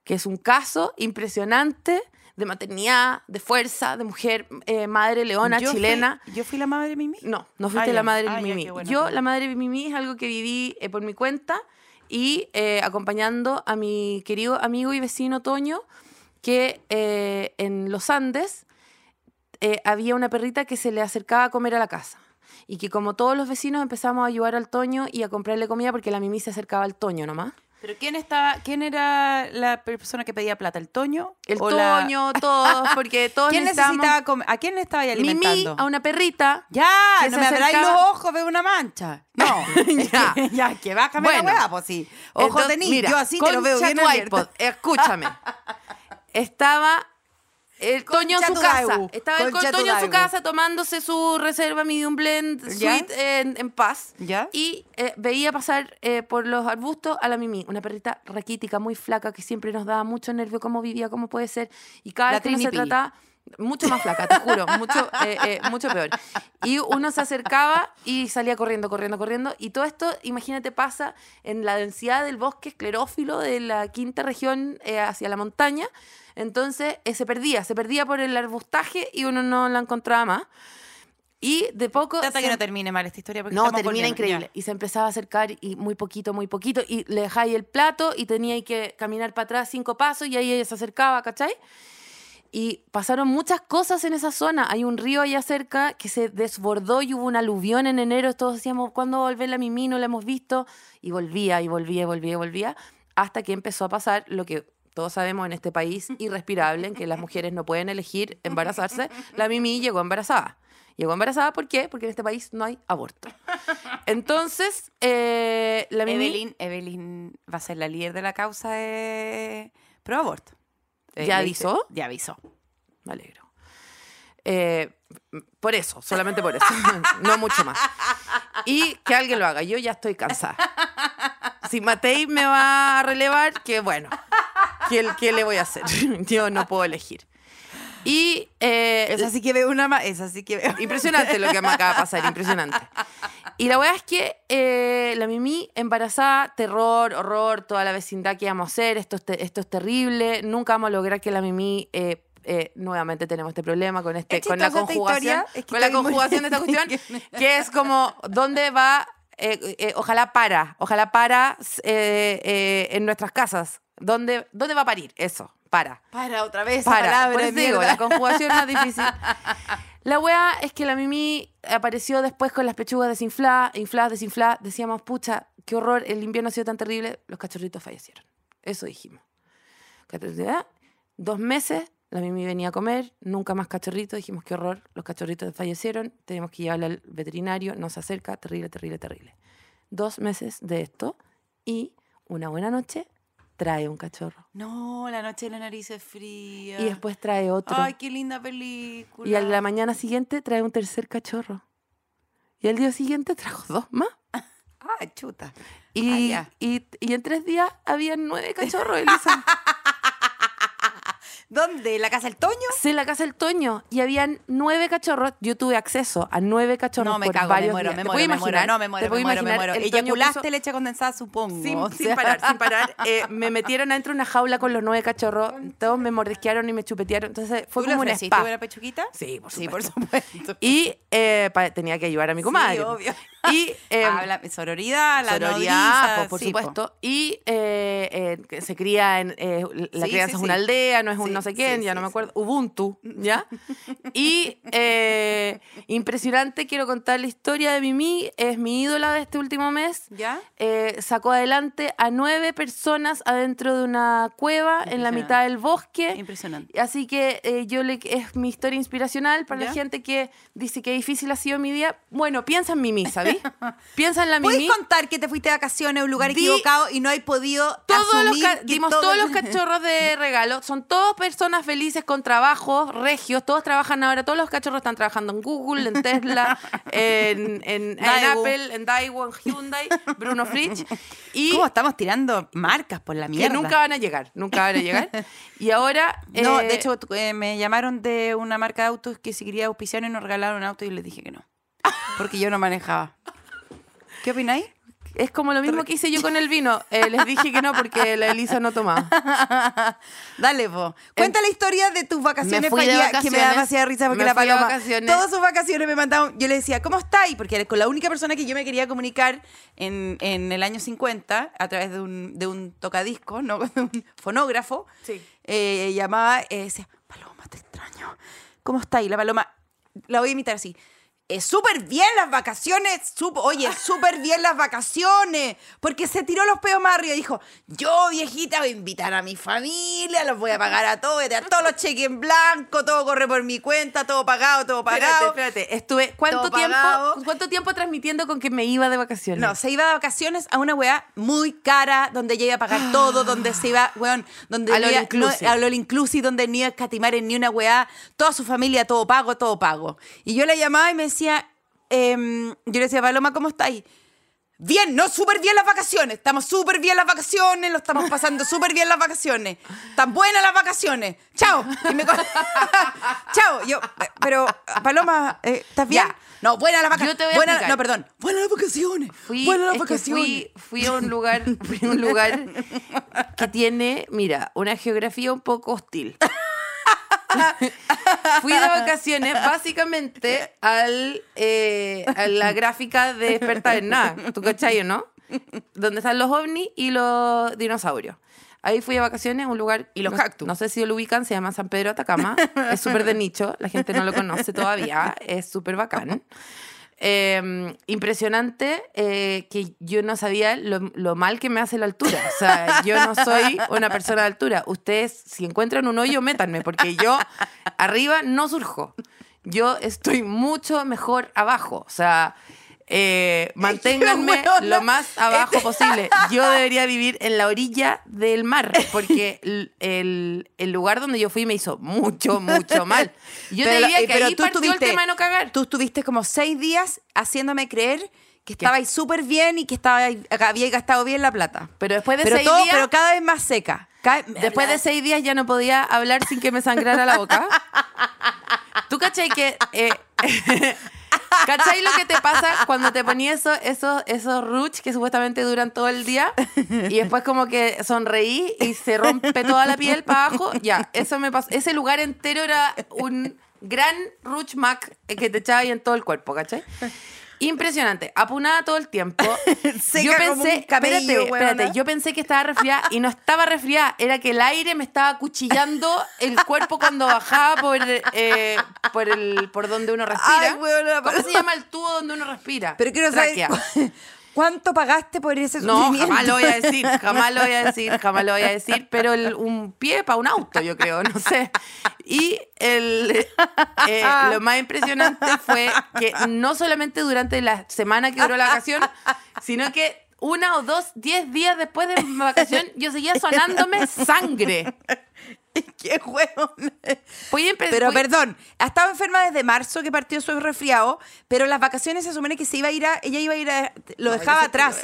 que es un caso impresionante de maternidad, de fuerza, de mujer, eh, madre leona, Yo fui- chilena. yo fui la madre de Mimi. No, no fuiste Ah, la madre Ah, ya, Mimi. bueno, Yo, la madre de Mimi es algo que viví eh, por mi cuenta y eh, acompañando a mi querido amigo y vecino Toño, que eh, en los Andes eh, había una perrita que se le acercaba a comer a la casa. Y que como todos los vecinos empezamos a ayudar al Toño y a comprarle comida porque la Mimi se acercaba al Toño nomás. Pero quién estaba, quién era la persona que pedía plata, el Toño, El o la- Toño, todos, porque todos ¿Quién necesitaba comer? ¿A quién le estaba ahí Mimi alimentando? a una perrita Ya, que no se me abráis acercaba- los ojos, veo una mancha. No, Ya. ya, ya, que bájame Bueno. la hueá, pues sí. Ojo mira, yo así te lo veo bien tu abierto. iPod, escúchame. Estaba el Toño en su casa. Estaba el Toño en su casa tomándose su reserva medium blend sweet en, en paz. ¿Ya? Y eh, veía pasar eh, por los arbustos a la Mimi, una perrita raquítica, muy flaca, que siempre nos daba mucho nervio cómo vivía, cómo puede ser. Y cada La vez que se trataba, mucho más flaca, te juro, mucho, eh, eh, mucho peor. Y uno se acercaba y salía corriendo, corriendo, corriendo. Y todo esto, imagínate, pasa en la densidad del bosque esclerófilo de la quinta región eh, hacia la montaña. Entonces se perdía, se perdía por el arbustaje y uno no la encontraba más. Y de poco... Trata se- que no termine mal esta historia. Porque no, termina volviendo. increíble. Y se empezaba a acercar y muy poquito, muy poquito. Y le dejáis el plato y tenía que caminar para atrás cinco pasos y ahí ella se acercaba, ¿cachai? Y pasaron muchas cosas en esa zona. Hay un río allá cerca que se desbordó y hubo un aluvión en enero. Todos decíamos, ¿cuándo va a volver la Mimi? No la hemos visto. Y volvía, y volvía, y volvía, y volvía. Hasta que empezó a pasar lo que todos sabemos en este país irrespirable, en que las mujeres no pueden elegir embarazarse. La Mimi llegó embarazada. Llegó embarazada, ¿por qué? Porque en este país no hay aborto. Entonces, eh, la Mimi... Evelyn, Evelyn va a ser la líder de la causa de pro aborto. Eh, ¿Ya le dice- avisó? Ya avisó. Me alegro. Eh, por eso, solamente por eso. no mucho más. Y que alguien lo haga. Yo ya estoy cansada. Si Matei me va a relevar, que bueno. ¿Qué, qué le voy a hacer? Yo no puedo elegir. Y eh, Esa sí que veo una más. Esa sí que veo. Impresionante lo que me acaba de pasar, impresionante. Y la weá es que eh, la Mimi embarazada, terror, horror, toda la vecindad que íbamos a hacer, esto es, te- esto es terrible, nunca vamos a lograr que la Mimi... eh, eh, nuevamente tenemos este problema con este Es con la conjugación es que con la conjugación de esta cuestión que es como dónde va eh, eh, ojalá para ojalá para eh, en nuestras casas dónde dónde va a parir eso para Para otra vez para. palabra Por eso digo, la conjugación más difícil. La wea es que la Mimi apareció después con las pechugas desinfladas, infladas, desinfladas. Decíamos, pucha, qué horror, el invierno ha sido tan terrible, los cachorritos fallecieron. Eso dijimos. Dos meses, la Mimi venía a comer, nunca más cachorritos. Dijimos, qué horror, los cachorritos fallecieron, tenemos que llevarla al veterinario, no se acerca, terrible, terrible, terrible. Dos meses de esto y una buena noche trae un cachorro. No, la noche de la nariz es fría. Y después trae otro. Ay, qué linda película. Y a la mañana siguiente trae un tercer cachorro. Y al día siguiente trajo dos más. Ah, chuta. Y, Ah, y, y en tres días había nueve cachorros, Elisa. ¿Dónde? ¿La casa del Toño? Se la casa el Toño. Y habían nueve cachorros. Yo tuve acceso a nueve cachorros No, me por cago, me varios muero, días. me ¿Te muero, puedes me muero. imaginar? No, me ¿Te muero, me puedes muero, me muero. Eyaculaste puso- leche condensada, supongo. Sin, O sin parar, sin parar. Eh, me metieron adentro de una jaula con los nueve cachorros. Todos me mordisquearon y me chupetearon. Entonces fue ¿Tú como un spa. una pechuguita? Sí, por Sí, supuesto. por supuesto. Y eh, pa- tenía que ayudar a mi comadre. Sí, obvio. Y eh, Habla, sororidad, la sororidad, nodriza, por sí, po. supuesto. Y eh, eh, se cría en. eh, la Sí, crianza sí, es una aldea, no es un no sé quién, ya no me acuerdo. Ubuntu, ¿ya? Y eh, impresionante, quiero contar la historia de Mimi. Es mi ídola de este último mes. ¿Ya? Sacó adelante a nueve personas adentro de una cueva en la mitad del bosque. Impresionante. Así que yo le, es mi historia inspiracional para ¿Ya? la gente que dice que difícil ha sido mi día. Bueno, piensa en Mimi, piensa en la Mimi. ¿Puedes contar que te fuiste de vacaciones a un lugar Di- equivocado y no hay podido Todos los asumir que dimos todo- todos los cachorros de regalo. Son todas personas felices con trabajos regios. Todos trabajan ahora. Todos los cachorros están trabajando en Google, en Tesla, en, en, en Daewoo. Apple, en Daewoo, en Hyundai, Bruno Fritsch. Y ¿Cómo estamos tirando marcas por la que mierda? nunca van a llegar. Nunca van a llegar. Y ahora. No, eh, de hecho, tu- eh, me llamaron de una marca de autos que si quería auspiciar y nos regalaron un auto y les dije que no. Porque yo no manejaba. ¿Qué opináis? Es como lo mismo que hice yo con el vino. Eh, les dije que no porque la Elisa no tomaba. Dale, po. Cuenta la historia de tus vacaciones Me fui de fallidas, que me da vacaciones. demasiada risa porque Me la fui de paloma. vacaciones. Todas sus vacaciones me mandaban. Yo le decía, ¿cómo estáis? Porque era con la única persona que yo me quería comunicar en, en el año 50 a través de un, de un tocadisco, no de un fonógrafo. Sí. Eh, llamaba, eh, decía, Paloma, te extraño. ¿Cómo estáis? La paloma, la voy a imitar así. Es súper bien las vacaciones, sup- oye, súper bien las vacaciones, porque se tiró los peos más arriba y dijo, yo viejita voy a invitar a mi familia, los voy a pagar a todos, voy a dar todos los cheques en blanco, todo corre por mi cuenta, todo pagado, todo Espérate, pagado. espérate. Estuve. ¿Cuánto tiempo, pagado. ¿Cuánto tiempo transmitiendo con que me iba de vacaciones? No, se iba de vacaciones a una weá muy cara, donde ella iba a pagar todo, donde se iba, weón, donde all iba- inclusive. no- al all inclusive, donde ni iba a escatimar en ni una weá, toda su familia, todo pago, todo pago. Y yo la llamaba y me decía, em, yo le decía, Paloma, ¿cómo estáis? Bien, no, súper bien las vacaciones. Estamos súper bien las vacaciones, lo estamos pasando súper bien las vacaciones. Tan buenas las vacaciones. Chao. Y me Chao. Yo, eh, pero, Paloma, eh, ¿estás bien? Ya. No, buenas las Yo vacaciones. te voy a Buenas- explicar. no, perdón. Buenas las vacaciones. Fui, buenas las vacaciones. fui, fui a un lugar, fui a un lugar que tiene, mira, una geografía un poco hostil. Fui de vacaciones básicamente al, eh, a la gráfica de experta en nada. ¿Tú cachai o no? Donde están los ovnis y los dinosaurios. Ahí fui de vacaciones a un lugar... Y los no- cactus. No sé si lo ubican, se llama San Pedro Atacama. Es súper de nicho, la gente no lo conoce todavía. Es súper bacán. Eh, impresionante eh, que yo no sabía lo, lo mal que me hace la altura. O sea, yo no soy una persona de altura. Ustedes, si encuentran un hoyo, métanme, porque yo arriba no surjo. yo estoy mucho mejor abajo. O sea, eh, manténganme lo más abajo posible. Yo debería vivir en la orilla del mar, porque el, el- el lugar donde yo fui me hizo mucho, mucho mal. Yo Pero- te diría eh, que pero ahí tú partió tuviste- el tema de no cagar. Tú estuviste como seis días haciéndome creer que estabais súper bien y que estabais, que habíais gastado bien la plata. Pero después de Pero, seis todo, días... pero cada vez más seca. Cada- Después de seis días ya no podía hablar sin que me sangrara la boca. ¿Tú cachai que... eh, ¿Cachai lo que te pasa cuando te ponías eso, esos, esos ruch que supuestamente duran todo el día y después como que sonreí y se rompe toda la piel para abajo? Ya, eso me pasó. Ese lugar entero era un gran ruch mac que te echaba ahí en todo el cuerpo, ¿cachai? Impresionante, apunada todo el tiempo. Yo pensé, un camello, espérate, yo pensé que estaba resfriada y no estaba resfriada, era que el aire me estaba cuchillando el cuerpo cuando bajaba por, eh, por, el, por donde uno respira. Ay, weona, ¿Cómo se llama el tubo donde uno respira? Pero quiero saber cuánto pagaste por ese No, jamás lo voy a decir, jamás lo voy a decir, jamás lo voy a decir, pero el- un pie para un auto, yo creo, no sé. Y el, eh, lo más impresionante fue que no solamente durante la semana que duró la vacación, sino que una o dos, diez días después de mi vacación, yo seguía sonándome sangre. Qué hueón. Voy a empe- Pero perdón, ha estado enferma desde marzo que partió su resfriado, pero las vacaciones se supone que se iba a ir a, ella iba a ir a, lo No, dejaba atrás.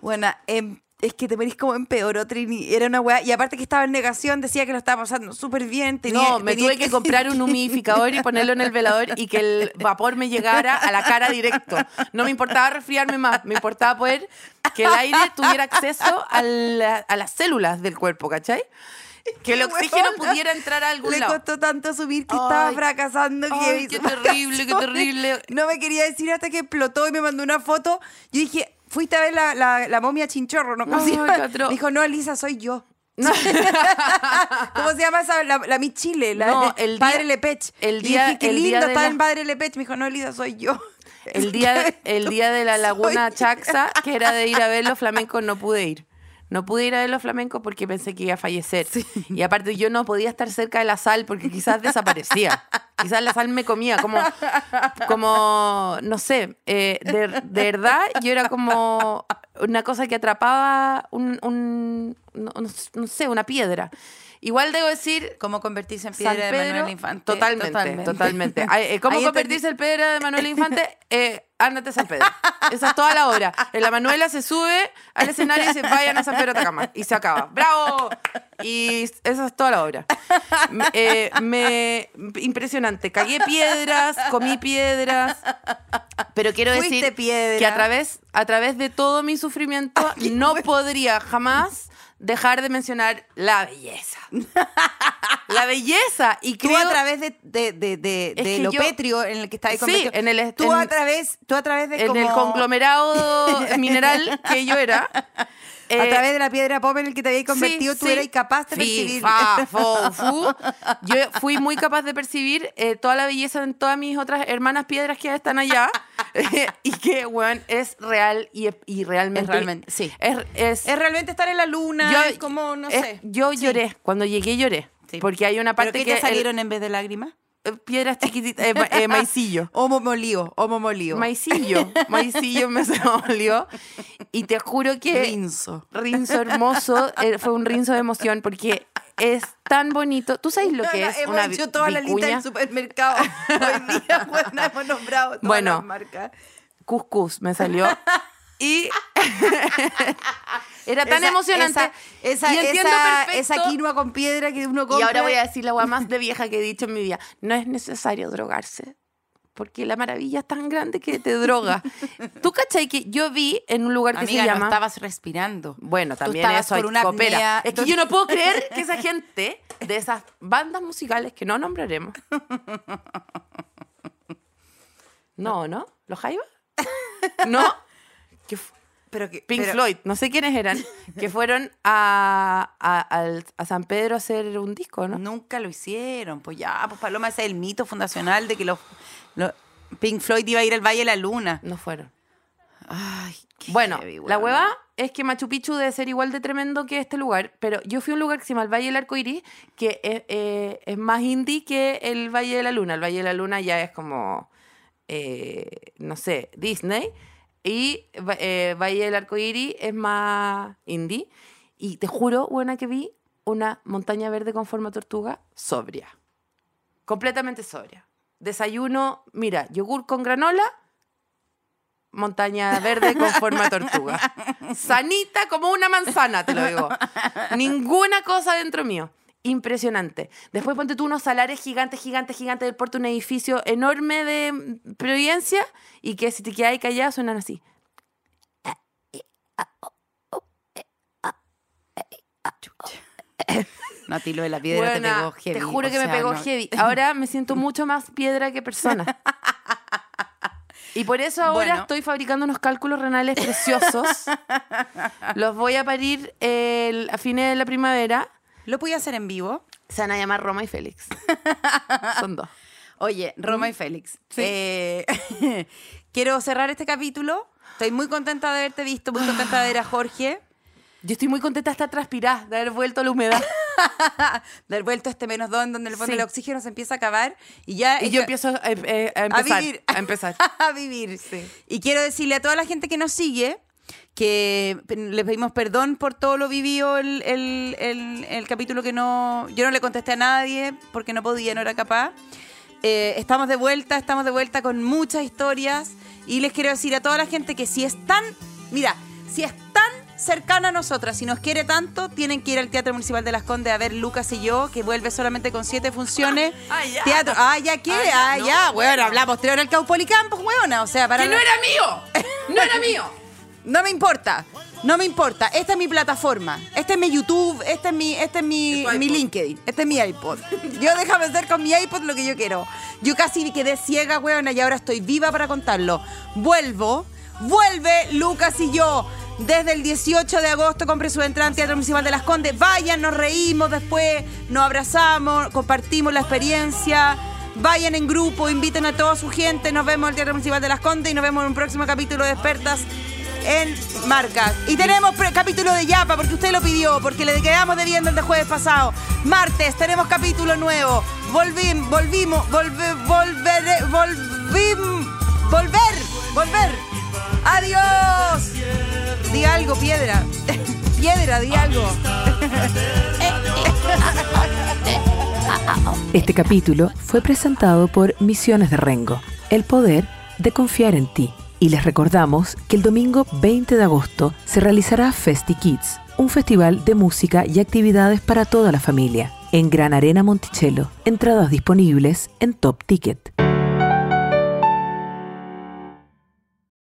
Bueno, em, es que te morís como empeoró, Trini. Era una weá. Y aparte que estaba en negación, decía que lo estaba pasando súper bien. Tenía, no, me tenía tuve que comprar un humidificador y ponerlo en el velador y que el vapor me llegara a la cara directo. No me importaba resfriarme más, me importaba poder que el aire tuviera acceso a, la- a las células del cuerpo, ¿cachai? Que el oxígeno huevona. pudiera entrar a algún Le lado. costó tanto asumir que Ay. estaba fracasando. Ay, qué terrible, qué terrible. No me quería decir hasta que explotó y me mandó una foto. Yo dije, fuiste a ver la, la, la momia chinchorro, ¿no? ¿Cómo se Ay. Me dijo, no, Elisa, soy yo. ¿Cómo se llama esa? La, la Miss Chile, la No, el Padre día- Lepech. el Y día- dije, qué el día lindo de está la- en Padre Lepech. Me dijo, no, Elisa, soy yo. El día, el día de la laguna Soy- Chaxa, que era de ir a ver los flamencos, no pude ir. No pude ir a ver los flamencos porque pensé que iba a fallecer. Y aparte yo no podía estar cerca de la sal porque quizás desaparecía. Quizás la sal me comía, como, como no sé, eh, de, de verdad yo era como una cosa que atrapaba un, no- no sé, una piedra. Igual debo decir, ¿Cómo convertirse en San piedra de Pedro, Manuel Infante? Totalmente, totalmente. Ay, eh, ¿Cómo Ahí convertirse en piedra de Manuel Infante? Eh, ándate a San Pedro. Esa es toda la obra. En la Manuela se sube al escenario y dice, vayan a San Pedro de Atacama. Y se acaba. ¡Bravo! Y esa es toda la obra. Eh, me, impresionante. Cagué piedras, comí piedras. Pero quiero Fuiste decir piedra. que a través, a través de todo mi sufrimiento no podría jamás dejar de mencionar la belleza. La belleza. Y Tú creo, a través de, de, de, de, lo yo- petrio en el que estabas Sí, en el- Tú en- a través, tú a través de en como- el conglomerado mineral que yo era. A eh, través de la piedra pop en el que te habías convertido, sí, tú sí. eras capaz de percibir. fa, fo, fu. Yo fui muy capaz de percibir eh, toda la belleza en todas mis otras hermanas piedras que están allá. y que, weón, es real y, y realmente. Es realmente, sí. Es, es- Es realmente estar en la luna, yo- es como, no sé. Yo Sí. lloré. Cuando llegué lloré. Porque hay una ¿Pero parte qué que. te el- salieron en vez de lágrimas? Eh, piedras chiquititas. eh, eh, maicillo. Homo molío, homo molío. Maicillo. Maicillo me se me olió. Y te juro que. Rinzo. Rinzo hermoso. eh, fue un rinzo de emoción porque es tan bonito. ¿Tú sabes lo que Bueno, es hemos una hecho toda la lista vicuña? del supermercado. Hoy día, bueno, hemos nombrado todas Bueno. las marcas. Cuscús me salió. Y era tan Esa- emocionante. Esa, esa, y entiendo esa, quinoa con piedra que uno Y compra. ahora voy a decir la agua más de vieja que he dicho en mi vida. No es necesario drogarse. Porque la maravilla es tan grande que te droga. ¿Tú cachai que yo vi en un lugar que Amiga, se no estabas respirando. Bueno, también eso por una coopera. apnea. Es que yo no puedo creer que esa gente de esas bandas musicales que no nombraremos. No, ¿no? ¿Los Jaivas? ¿No? Que Pero que, Pink pero- Floyd, no sé quiénes eran, que fueron a, a, San Pedro a hacer un disco, ¿no? Nunca lo hicieron. Pues ya, pues Paloma, ese es el mito fundacional de que los, los- Pink Floyd iba a ir al Valle de la Luna. No fueron. Ay, qué Bueno, heavy, la hueva es que Machu Picchu debe ser igual de tremendo que este lugar, pero yo fui a un lugar que se llama el Valle del Arco Iris, que es, eh, es más indie que el Valle de la Luna. El Valle de la Luna ya es como, eh, no sé, Disney. Y eh, Valle del Arco Iris es más indie. Y te juro, buena que vi una montaña verde con forma tortuga sobria. Completamente sobria. Desayuno, mira, yogur con granola, montaña verde con forma tortuga. Sanita como una manzana, te lo digo. Ninguna cosa dentro mío. Impresionante. Después ponte tú unos salares gigantes, gigantes, gigantes del puerto, un edificio enorme de mm, Providencia y que si te quedas ahí callado suenan así. No, a ti lo de la piedra te pegó heavy. Te juro o que me pegó no- heavy. Ahora me siento mucho más piedra que persona. Y por eso ahora Bueno. estoy fabricando unos cálculos renales preciosos. Los voy a parir el- a fines de la primavera. ¿Lo podía hacer en vivo? Se van a llamar Roma y Félix. Son dos. Oye, Roma y Félix. eh, quiero cerrar este capítulo. Estoy muy contenta de haberte visto, muy contenta de ver a Jorge, Yo estoy muy contenta de estar transpirada, de haber vuelto a la humedad. de haber vuelto a este menos dos, en donde el fondo Sí. el oxígeno se empieza a acabar y ya. Y yo empiezo a, eh, a empezar. vivir. A empezar. a vivir. Sí. Y quiero decirle a toda la gente que nos sigue que pe- le pedimos perdón por todo lo vivido el, el- el- el capítulo que no... Yo no le contesté a nadie porque no podía, no era capaz. Eh, estamos de vuelta, estamos de vuelta con muchas historias y les quiero decir a toda la gente que si están, mira, si es tan cercana a nosotras, si nos quiere tanto, tienen que ir al Teatro Municipal de Las Condes a ver Lucas y yo, que vuelve solamente con siete funciones. Ah, ya. Teatro, ah, ya, ¿qué? Ah, ya, Ah, no, ya, bueno. bueno, hablamos posterior al Caupolicampo, huevona, o sea, para... ¡Que no era mío! ¡No era mío! No me importa, no me importa. Esta es mi plataforma. Este es mi YouTube, este es mi, este es mi, mi. LinkedIn, este es mi iPod. Yo déjame hacer con mi iPod lo que yo quiero. Yo casi quedé ciega, weona, y ahora estoy viva para contarlo. Vuelvo, vuelve Lucas y yo. Desde el 18 de agosto compre su entrada en Teatro Municipal de Las Condes. Vayan, nos reímos después, nos abrazamos, compartimos la experiencia. Vayan en grupo, inviten a toda su gente. Nos vemos en el Teatro Municipal de Las Condes y nos vemos en un próximo capítulo de Expertas en Marcas. Y tenemos capítulo de Yapa porque usted lo pidió, porque le quedamos debiendo el de jueves pasado. Martes tenemos capítulo nuevo. Volvim, volvimos, volve, volveré, volvim, volver, volver. Adiós. Di algo, piedra. piedra, di algo. Este capítulo fue presentado por Misiones de Rengo, el poder de confiar en ti. Y les recordamos que el domingo 20 de agosto se realizará Festi Kids, un festival de música y actividades para toda la familia, en Gran Arena Monticello. Entradas disponibles en Top Ticket.